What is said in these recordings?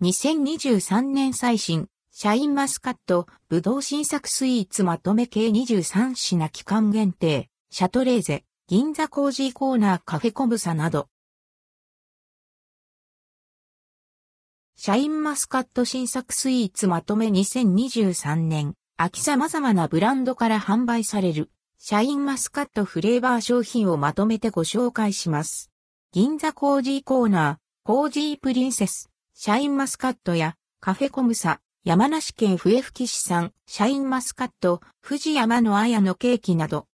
2023年最新、シャインマスカット、ぶどう新作スイーツまとめ系23品期間限定、シャトレーゼ、銀座コージーコーナーカフェコブサなど。シャインマスカット新作スイーツまとめ2023年、秋様々なブランドから販売される、シャインマスカットフレーバー商品をまとめてご紹介します。銀座コージーコーナー、コージープリンセス、シャインマスカットやカフェコムサ、山梨県笛吹市産、シャインマスカット、富士山の綾のケーキなど。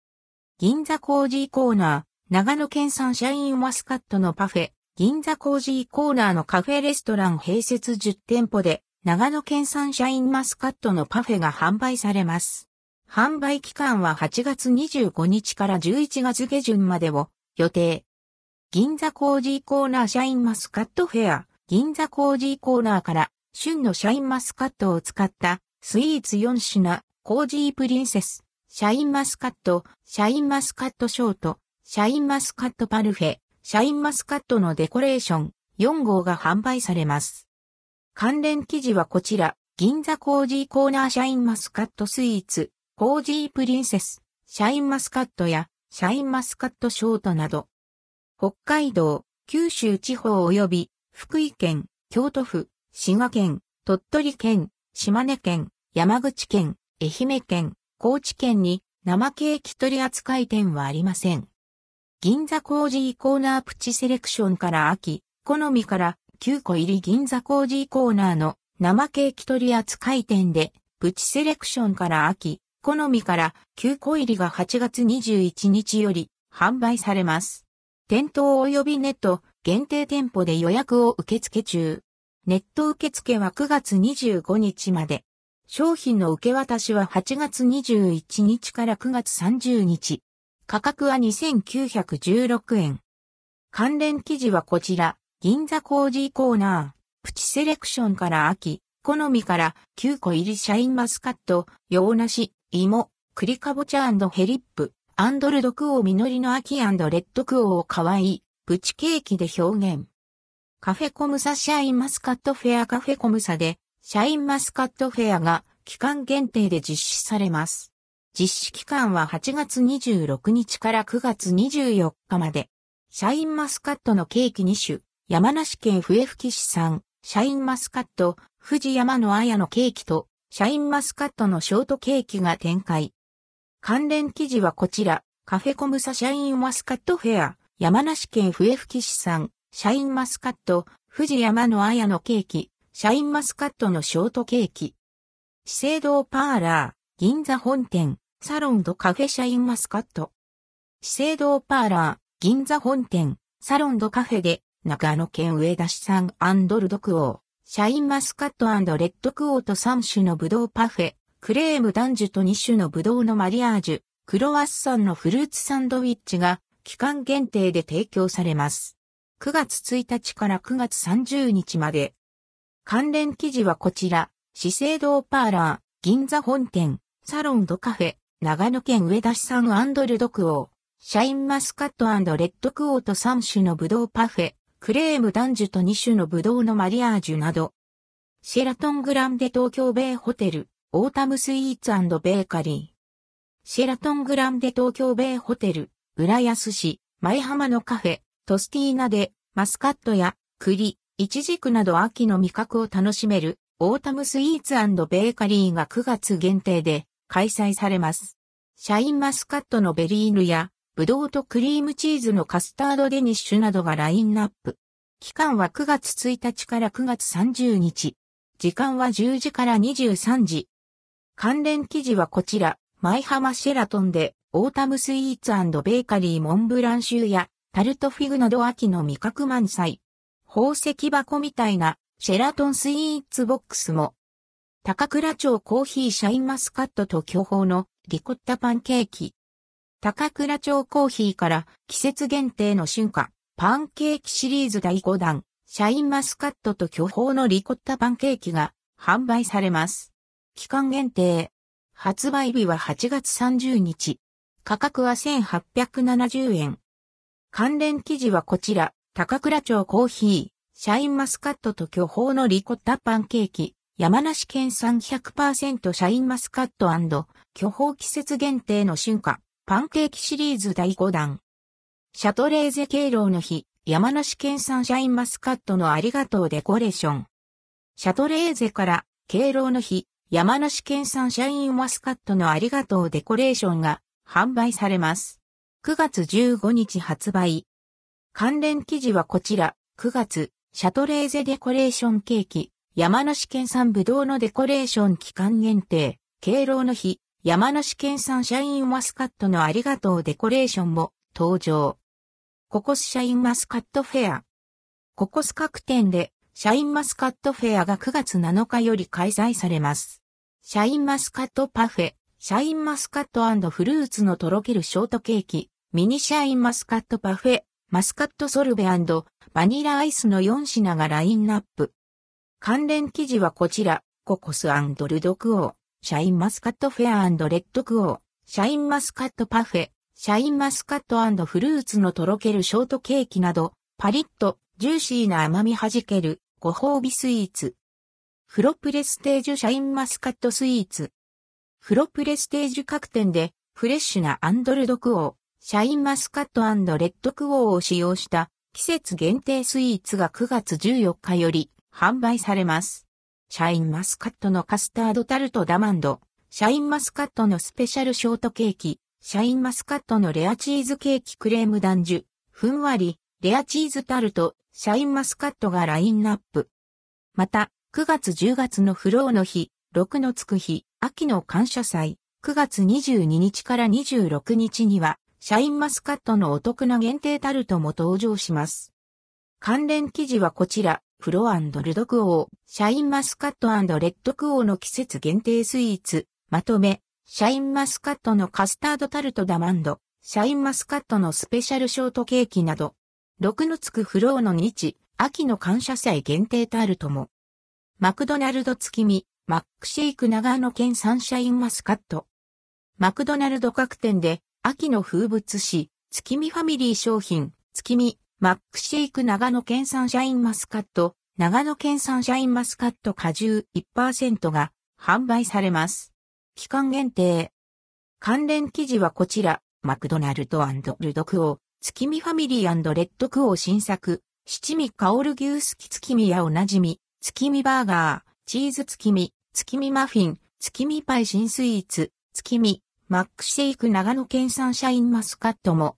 銀座コージーコーナー、長野県産シャインマスカットのパフェ、銀座コージーコーナーのカフェレストラン併設10店舗で、長野県産シャインマスカットのパフェが販売されます。販売期間は8月25日から11月下旬までを予定。銀座コージーコーナーシャインマスカットフェア。銀座コージーコーナーから旬のシャインマスカットを使ったスイーツ4品、コージープリンセス、シャインマスカット、シャインマスカットショート、シャインマスカットパルフェ、シャインマスカットのデコレーション4号が販売されます。関連記事はこちら、銀座コージーコーナーシャインマスカットスイーツ、コージープリンセス、シャインマスカットやシャインマスカットショートなど、北海道、九州地方及び福井県、京都府、滋賀県、鳥取県、島根県、山口県、愛媛県、高知県に生ケーキ取扱店はありません。銀座コージーコーナープチセレクションから秋、好みから9個入り銀座コージーコーナーの生ケーキ取扱店で、プチセレクションから秋、好みから9個入りが8月21日より販売されます。店頭及びネット、限定店舗で予約を受付中。ネット受付は9月25日まで。商品の受け渡しは8月21日から9月30日。価格は2916円。関連記事はこちら、銀座コージーコーナー、プチセレクションから秋、好みから9個入りシャインマスカット、洋梨、芋、栗かぼちゃヘリップ、アンドルドクオー実りの秋レッドクオーかわいい、プチケーキで表現。カフェコムサシャインマスカットフェアカフェコムサで、シャインマスカットフェアが期間限定で実施されます。実施期間は8月26日から9月24日まで。シャインマスカットのケーキ2種、山梨県笛吹市産、シャインマスカット、富士山の綾のケーキと、シャインマスカットのショートケーキが展開。関連記事はこちら、カフェコムサシャインマスカットフェア。山梨県笛吹市産、シャインマスカット、富士山の綾のケーキ、シャインマスカットのショートケーキ。資生堂パーラー、銀座本店、サロンドカフェシャインマスカット。資生堂パーラー、銀座本店、サロンドカフェで、長野県上田市産アンドルドクオー、シャインマスカットレッドクオーと3種のブドウパフェ、クレームダンジュと2種のブドウのマリアージュ、クロワッサンのフルーツサンドウィッチが期間限定で提供されます。9月1日から9月30日まで。関連記事はこちら、資生堂パーラー、銀座本店、サロンドカフェ、長野県上田市産アンドルドクオー、シャインマスカットレッドクオーと3種のブドウパフェ、クレームダンジュと2種のブドウのマリアージュなど、シェラトングランデ東京ベイホテル、オータムスイーツベーカリー。シェラトングランデ東京ベイホテル、浦安市、前浜のカフェ、トスティーナで、マスカットや栗、イチジクなど秋の味覚を楽しめる、オータムスイーツベーカリーが9月限定で開催されます。シャインマスカットのベリーヌや、ブドウとクリームチーズのカスタードデニッシュなどがラインナップ。期間は9月1日から9月30日。時間は10時から23時。関連記事はこちら、舞浜シェラトンでオータムスイーツベーカリーモンブランシューやタルトフィグなど秋の味覚満載。宝石箱みたいなシェラトンスイーツボックスも。高倉町コーヒーシャインマスカットと巨峰のリコッタパンケーキ。高倉町コーヒーから季節限定の春夏パンケーキシリーズ第5弾シャインマスカットと巨峰のリコッタパンケーキが販売されます。期間限定。発売日は8月30日。価格は1870円。関連記事はこちら、高倉町コーヒー、シャインマスカットと巨峰のリコッタパンケーキ、山梨県産100%シャインマスカット巨峰季節限定の春夏、パンケーキシリーズ第5弾。シャトレーゼ敬老の日、山梨県産シャインマスカットのありがとうデコレーション。シャトレーゼから敬老の日、山梨県産シャインマスカットのありがとうデコレーションが販売されます。9月15日発売。関連記事はこちら、9月、シャトレーゼデコレーションケーキ、山梨県産ぶどうのデコレーション期間限定、敬老の日、山梨県産シャインマスカットのありがとうデコレーションも登場。ココスシャインマスカットフェア。ココス各店でシャインマスカットフェアが9月7日より開催されます。シャインマスカットパフェ、シャインマスカットフルーツのとろけるショートケーキ、ミニシャインマスカットパフェ、マスカットソルベバニラアイスの4品がラインナップ。関連記事はこちら、ココスルドクオー。シャインマスカットフェアレッドクオー、シャインマスカットパフェ、シャインマスカットフルーツのとろけるショートケーキなど、パリッとジューシーな甘み弾けるご褒美スイーツ。フロプレステージュシャインマスカットスイーツ。フロプレステージ各店でフレッシュなアンドルドクオー、シャインマスカットレッドクオーを使用した季節限定スイーツが9月14日より販売されます。シャインマスカットのカスタードタルトダマンド、シャインマスカットのスペシャルショートケーキ、シャインマスカットのレアチーズケーキクレームダンジュ、ふんわり、レアチーズタルト、シャインマスカットがラインナップ。また、9月10月のフローの日、6のつく日、秋の感謝祭、9月22日から26日には、シャインマスカットのお得な限定タルトも登場します。関連記事はこちら。プロルドクオー、シャインマスカットレッドクオーの季節限定スイーツ、まとめ、シャインマスカットのカスタードタルトダマンド、シャインマスカットのスペシャルショートケーキなど、6のつくフローの日、秋の感謝祭限定タルトも、マクドナルド月見、マックシェイク長野県サンシャインマスカット。マクドナルド各店で、秋の風物詩、月見ファミリー商品、月見、マックシェイク長野県産シャインマスカット、長野県産シャインマスカット果汁1%が販売されます。期間限定。関連記事はこちら、マクドナルドルドクオー、月見ファミリーレッドクオー新作、七味香る牛すき月見やおなじみ、月見バーガー、チーズ月見、月見マフィン、月見パイ新スイーツ、月見、マックシェイク長野県産シャインマスカットも。